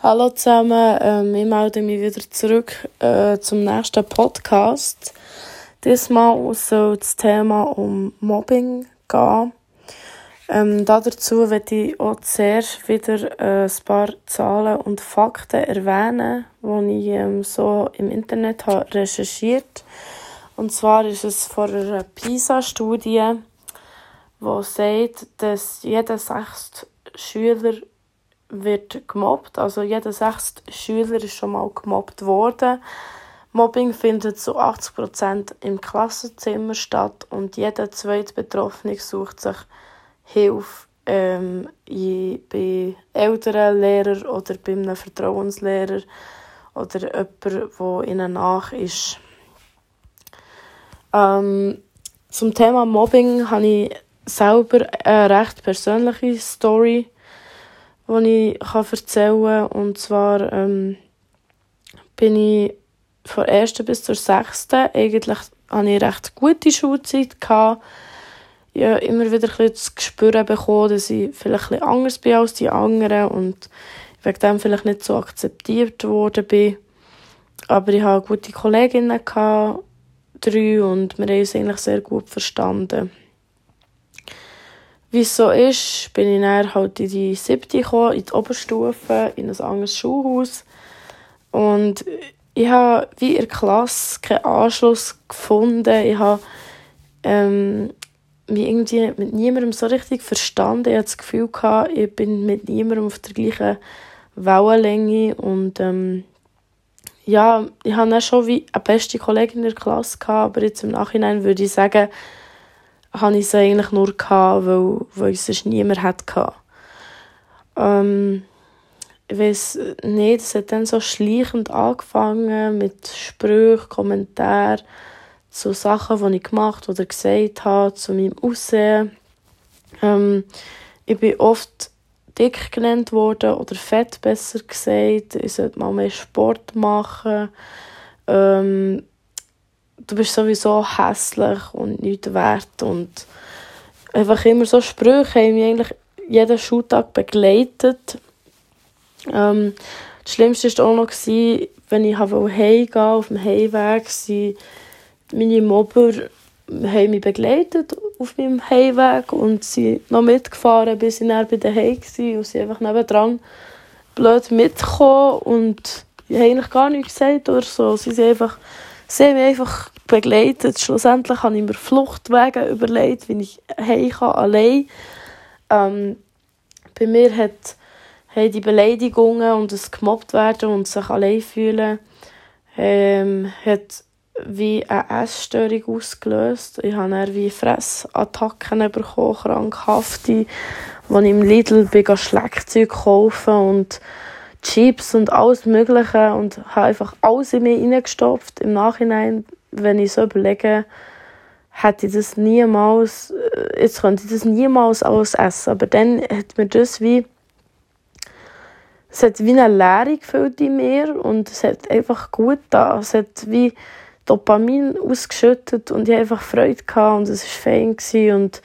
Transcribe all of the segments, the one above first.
Hallo zusammen, ähm, ich melde mich wieder zurück äh, zum nächsten Podcast. Diesmal soll das Thema um Mobbing gehen. Ähm, dazu werde ich auch zuerst wieder äh, ein paar Zahlen und Fakten erwähnen, die ich ähm, so im Internet habe recherchiert Und zwar ist es von einer PISA-Studie, die sagt, dass jeder sechste Schüler wird gemobbt. Also jeder sechste Schüler ist schon mal gemobbt worden. Mobbing findet zu 80% im Klassenzimmer statt und jeder zweite Betroffene sucht sich Hilfe ähm, bei älteren Lehrern oder bei einem Vertrauenslehrer oder jemandem, der ihnen nach ist. Ähm, zum Thema Mobbing habe ich selber eine recht persönliche Story die ich erzählen kann. Und zwar ähm, bin ich von der 1. bis zur 6. Eigentlich hatte ich recht gute Schulzeit. Gehabt. Ich habe immer wieder ein das Gespür bekommen, dass ich vielleicht ein anders bin als die anderen und wegen dem vielleicht nicht so akzeptiert worden bin. Aber ich hatte gute Kolleginnen, gehabt, drei, und wir haben uns eigentlich sehr gut verstanden. Wie es so ist, bin ich dann halt in die siebte gekommen, in die Oberstufe, in ein anderes Schulhaus. Und ich habe wie in der Klasse keinen Anschluss gefunden. Ich habe ähm, mich irgendwie mit niemandem so richtig verstanden. Ich hatte das Gefühl, gehabt, ich bin mit niemandem auf der gleichen Wellenlänge. Und ähm, ja, ich hatte dann schon wie eine beste Kollegin in der Klasse, gehabt, aber jetzt im Nachhinein würde ich sagen, hatte ich es eigentlich nur, gehabt, weil, weil es sonst niemand hatte. Ähm, ich weiß nicht, es hat dann so schleichend angefangen mit Sprüchen, Kommentaren zu Sachen, die ich gemacht oder gesagt habe, zu meinem Aussehen. Ähm, ich bin oft dick genannt worden oder fett besser gesagt. Ich sollte mal mehr Sport machen. Ähm, du bist sowieso hässlich und nichts wert und einfach immer so Sprüche haben mich eigentlich jeden Schultag begleitet. Ähm, das Schlimmste war auch noch, wenn ich heimgehen auf dem Heimweg, sind meine Mobber haben mich begleitet auf meinem Heimweg und sind noch mitgefahren, bis ich dann bei den Heim war und sie einfach nebendran blöd mitgekommen und ich habe eigentlich gar nichts gesagt oder so. Sie sind einfach Sie haben mich einfach begleitet. Schlussendlich habe ich mir Fluchtwege überlegt, wie ich heim kann, allein. Ähm, bei mir hat, haben die Beleidigungen und das gemobbt werden und sich allein fühlen ähm, hat wie eine Essstörung ausgelöst. Ich habe dann wie Fressattacken bekommen, krankhafte, als ich im Lidl bin, Schlagzeug kaufen und Chips und alles Mögliche und habe einfach alles in mich hineingestopft. Im Nachhinein, wenn ich so überlege, hätte ich das niemals, äh, jetzt könnte ich das niemals alles essen. Aber dann hat mir das wie, es hat wie eine Leere gefüllt in mir und es hat einfach gut da. Es hat wie Dopamin ausgeschüttet und ich hatte einfach Freude gehabt und es war fein und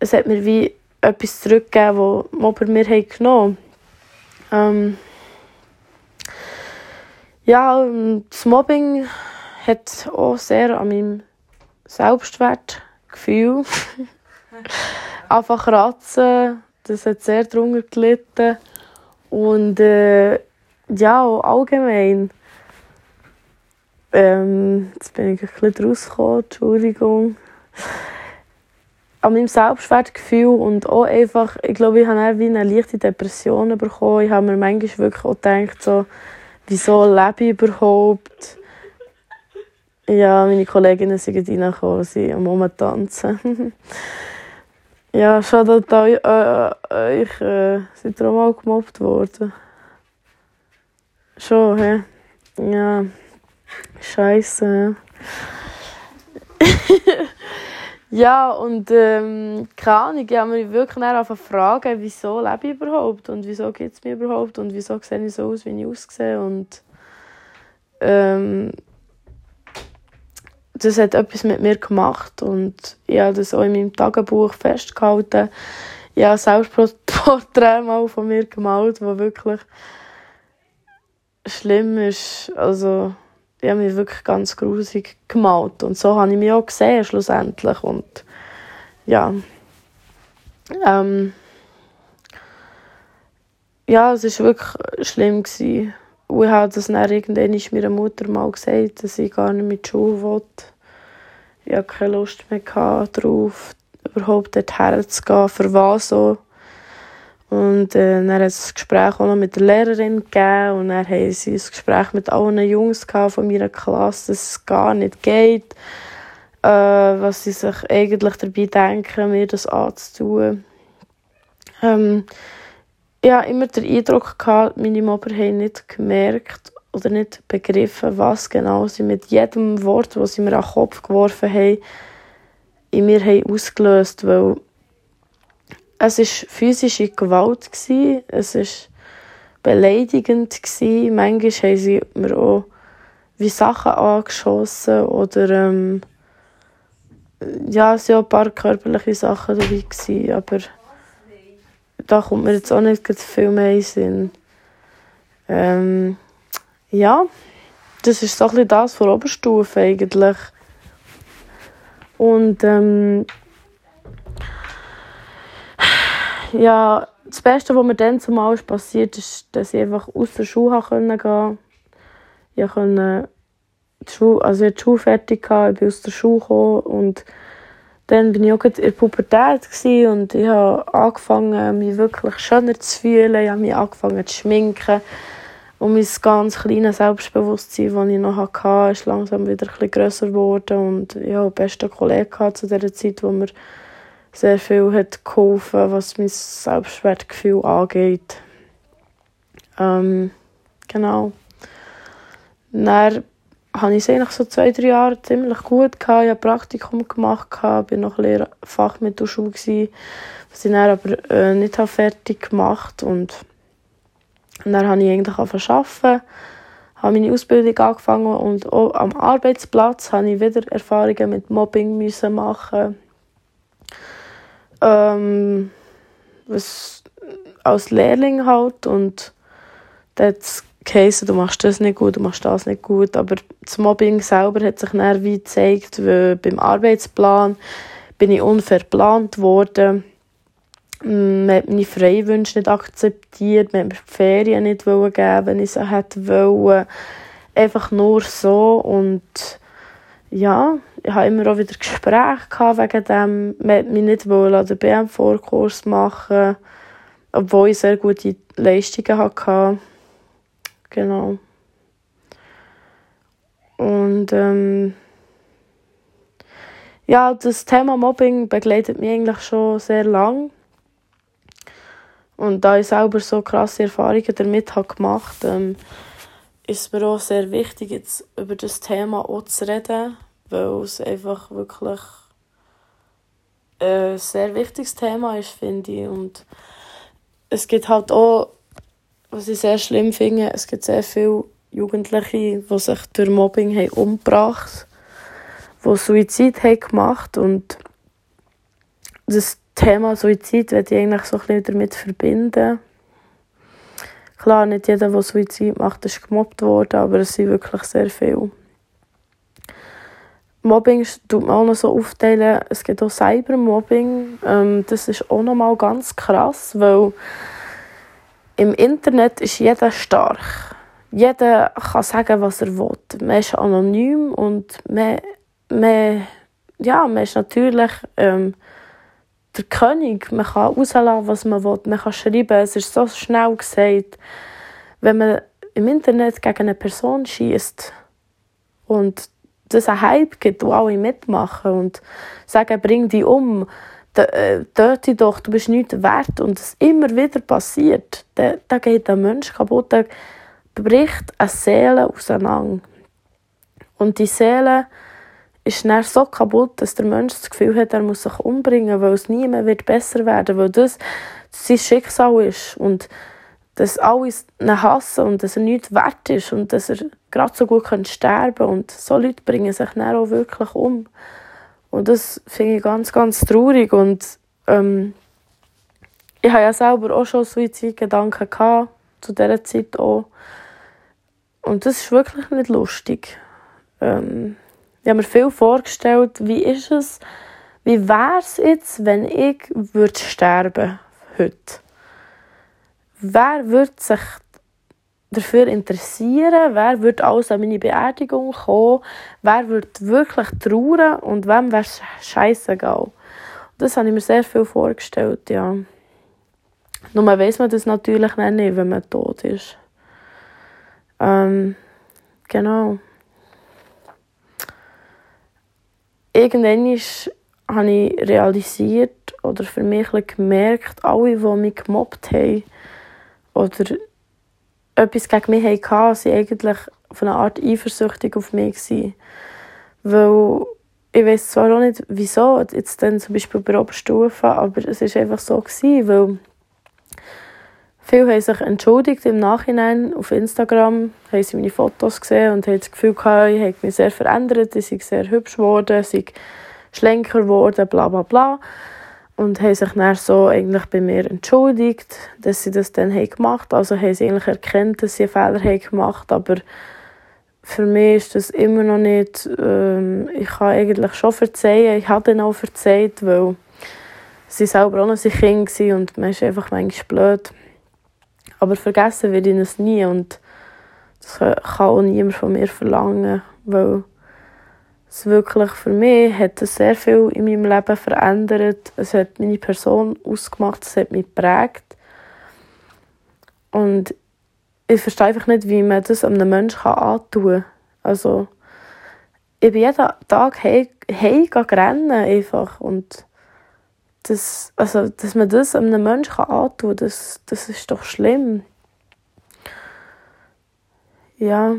es hat mir wie etwas zurückgegeben, was Mobber mir genommen haben. Ähm, ja, das Mobbing hat auch sehr an meinem Selbstwertgefühl einfach kratzen. Das hat sehr darunter gelitten. Und äh, ja, auch allgemein. Ähm, jetzt bin ich ein bisschen rausgekommen, Entschuldigung. An meinem Selbstwertgefühl und auch einfach, ich glaube, ich habe wie eine leichte Depression bekommen. Ich habe mir manchmal wirklich auch gedacht, so, wieso lebe ich überhaupt? Ja, meine Kolleginnen sind reingekommen, sie am Rumtanzen. ja, schade an euch, äh, euch äh, seid ihr auch gemobbt worden? Schon, hä? Ja, scheiße. Ja, und ähm, keine Ahnung, ich habe mich wirklich einfach fragen, wieso lebe ich überhaupt und wieso gibt es mich überhaupt und wieso sehe ich so aus, wie ich aussehe und ähm, das hat etwas mit mir gemacht und ich habe das auch in meinem Tagebuch festgehalten. Ich habe selbst Porträt mal von mir gemalt, wo wirklich schlimm ist, also ich habe mich wirklich ganz grusig gemalt und so habe ich mich auch gesehen schlussendlich und ja ähm, ja es ist wirklich schlimm gewesen. Und ich habe das dann irgendwann meiner Mutter mal gesagt, dass ich gar nicht mit Schule will. Ich hatte keine Lust mehr darauf, überhaupt dorthin zu gehen, für was so. Und äh, dann hat es ein Gespräch auch noch mit der Lehrerin gegeben und dann haben sie ein Gespräch mit allen Jungs von meiner Klasse, dass es gar nicht geht, äh, was sie sich eigentlich dabei denken, mir das anzutun. Ähm, ich hatte immer den Eindruck, gehabt, meine Mobber haben nicht gemerkt oder nicht begriffen, was genau sie mit jedem Wort, das sie mir an den Kopf geworfen haben, in mir haben ausgelöst haben es war physische Gewalt. Gewesen. Es war beleidigend. Gewesen. Manchmal haben sie mir auch wie Sachen angeschossen oder ähm, ja, es waren auch ein paar körperliche Sachen dabei, gewesen, aber da kommt mir jetzt auch nicht viel mehr in Sinn. Ähm, ja, das ist so ein bisschen das von Oberstufe eigentlich. Und ähm, ja, das Beste, was mir dann zumal ist passiert, ist, dass ich einfach aus der Schule gehen konnte. Ich konnte die Schule, also ich die Schule fertig, ich bin aus der Schule gekommen und dann bin ich auch in der Pubertät und ich habe angefangen, mich wirklich schöner zu fühlen. Ich habe mich angefangen zu schminken. Und mein ganz kleines Selbstbewusstsein, das ich noch hatte, ist langsam wieder bisschen grösser geworden. Und ich hatte einen besten Kollegen zu dieser Zeit, wo mir sehr viel hat geholfen, was mein Selbstwertgefühl angeht. Ähm, genau. Dann habe ich es eigentlich so zwei, drei Jahre ziemlich gut gehabt. Ich habe Praktikum gemacht, gehabt, bin noch Lehrer Fachmittelschule gewesen, was ich dann aber äh, nicht fertig gemacht und dann habe ich eigentlich angefangen arbeiten, habe meine Ausbildung angefangen und auch am Arbeitsplatz habe ich wieder Erfahrungen mit Mobbing müssen machen ähm, was als Lehrling halt und das geheißen, du machst das nicht gut, du machst das nicht gut, aber das Mobbing selber hat sich dann wie gezeigt, weil beim Arbeitsplan bin ich unverplant worden. Man hat meine Freiwünsche nicht akzeptiert, man hat mir die Ferien nicht geben, wenn ich sie hätte wollen. Einfach nur so und ja, ich hatte immer auch wieder Gespräche wegen dem. Man wollte mich nicht wollen, den BM-Vorkurs machen, obwohl ich sehr gute Leistungen hatte. Genau. Und ähm, ja, das Thema Mobbing begleitet mich eigentlich schon sehr lang. Und da ich selber so krasse Erfahrungen damit habe gemacht ähm, ist mir auch sehr wichtig, jetzt über das Thema auch zu reden, weil es einfach wirklich ein sehr wichtiges Thema ist, finde ich. Und es gibt halt auch, was ich sehr schlimm finde, es gibt sehr viele Jugendliche, die sich durch Mobbing haben umgebracht haben, die Suizid haben gemacht und das Thema Suizid werde ich eigentlich so ein bisschen damit verbinden. Klar, nicht jeder, der Suizid macht, ist gemobbt worden, aber es sind wirklich sehr viele. Mobbing tut man auch noch so aufteilen, es gibt auch Cybermobbing. Ähm, das ist auch noch mal ganz krass, weil im Internet ist jeder stark. Jeder kann sagen, was er will. Man ist anonym und man, man, ja, man ist natürlich ähm, der König. Man kann rauslassen, was man will. Man kann schreiben. Es ist so schnell gesagt. Wenn man im Internet gegen eine Person schießt und es einen Hype gibt, wo alle mitmachen und sagen, bring dich um, äh, töte doch, du bist nichts wert und es immer wieder passiert, dann, dann geht ein Mensch kaputt, dann bricht eine Seele auseinander. Und die Seele ist dann so kaputt, dass der Mensch das Gefühl hat, er muss sich umbringen, weil es nie mehr wird besser werden weil das sein Schicksal ist und dass alles ihn hassen und dass er nichts wert ist und dass er gerade so gut sterben kann. Und so Leute bringen sich dann auch wirklich um. Und das finde ich ganz, ganz traurig. Und ähm, ich hatte ja selber auch schon Suizidgedanken gehabt, zu dieser Zeit auch. Und das ist wirklich nicht lustig. Ähm, ich habe mir viel vorgestellt, wie ist es, wie wäre es jetzt, wenn ich würde sterben heute? Wer würde sich dafür interessieren? Wer würde alles an meine Beerdigung kommen? Wer würde wirklich trauern und wem wäre es scheißegal? Das habe ich mir sehr viel vorgestellt, ja. Nur weiß man das natürlich nicht, wenn man tot ist. Ähm, genau. Irgendwann habe ich realisiert oder für mich gemerkt, alle, die mich gemobbt haben oder etwas gegen mich hatten, waren eigentlich von einer Art eifersüchtig auf mich. Weil ich weiß zwar auch nicht, wieso, jetzt dann zum Beispiel bei Oberstufe, aber es war einfach so, gewesen, weil viele haben sich entschuldigt im Nachhinein auf Instagram, haben sie meine Fotos gesehen und haben das Gefühl gehabt, ich habe mich sehr verändert, ich sei sehr hübsch geworden, ich sei schlanker geworden, bla bla bla. Und haben sich dann so eigentlich bei mir entschuldigt, dass sie das dann haben gemacht haben. Also haben sie eigentlich erkannt, dass sie einen Fehler haben gemacht aber für mich ist das immer noch nicht, ähm, ich kann eigentlich schon verzeihen, ich habe dann auch verzeiht, weil sie selber auch noch sein Kind war und man ist einfach manchmal blöd. Aber vergessen werde ich es nie und das kann auch niemand von mir verlangen, weil es wirklich für mich hat es sehr viel in meinem Leben verändert. Es hat meine Person ausgemacht, es hat mich geprägt. Und ich verstehe einfach nicht, wie man das einem Menschen antun kann. Also, ich bin jeden Tag heim, heim rennen einfach und das, also, dass man das einem Menschen antun kann, das, das ist doch schlimm. Ja.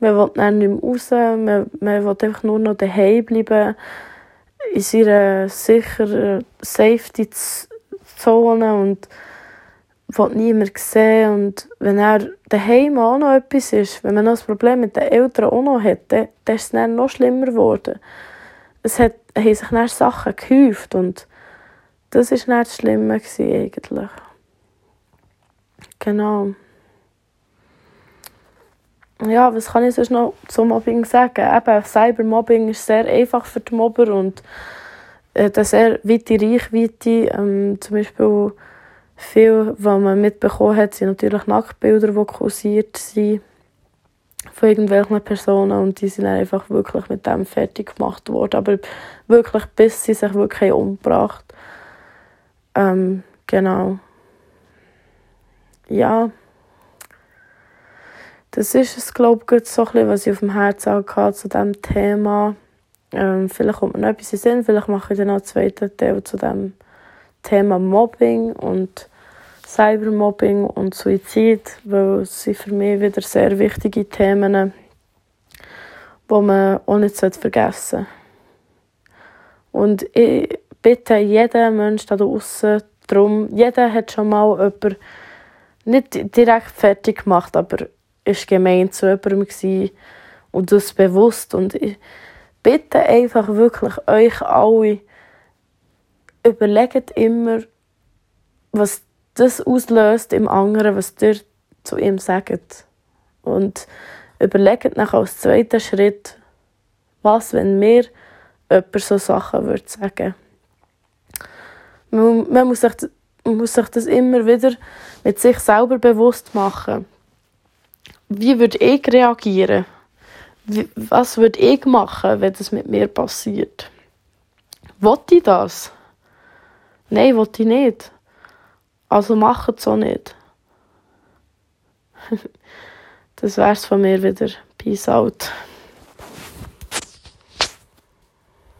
Man will dann nicht mehr raus, man, man will einfach nur noch daheim bleiben, in seiner sicheren Safety-Zone und will niemand sehen. Und wenn er daheim auch noch etwas ist, wenn man noch ein Problem mit den Eltern auch noch hat, dann, ist es dann noch schlimmer geworden. Es hat, haben sich dann Sachen gehäuft und das war dann das Schlimme eigentlich. Genau ja, was kann ich sonst noch zum Mobbing sagen? Eben, Cybermobbing ist sehr einfach für die Mobber und äh, eine sehr weite Reichweite. Ähm, zum Beispiel viel, was man mitbekommen hat, sind natürlich Nacktbilder, die kursiert sind von irgendwelchen Personen und die sind einfach wirklich mit dem fertig gemacht worden. Aber wirklich, bis sie sich wirklich umgebracht ähm, Genau. Ja das ist es, glaube ich, so ein bisschen, was ich auf dem Herzen hatte zu diesem Thema. Ähm, vielleicht kommt mir noch etwas in Sinn, vielleicht mache ich dann noch einen zweiten Teil zu dem Thema Mobbing und Cybermobbing und Suizid, weil es sind für mich wieder sehr wichtige Themen, die man auch nicht vergessen sollte. Und ich bitte jeden Menschen da draußen darum, jeder hat schon mal jemanden nicht direkt fertig gemacht, aber ist gemein zu jemandem und das bewusst. Und ich bitte einfach wirklich euch alle, überlegt immer, was das auslöst im anderen, was ihr zu ihm sagt. Und überlegt nach als zweiten Schritt, was, wenn mir jemand so Sachen würde sagen man, man, muss sich, man muss sich das immer wieder mit sich selber bewusst machen wie würde ich reagieren? Wie, was würde ich machen, wenn das mit mir passiert? Wollte ich das? Nein, wollte ich nicht. Also macht es auch nicht. das wär's von mir wieder. Peace out.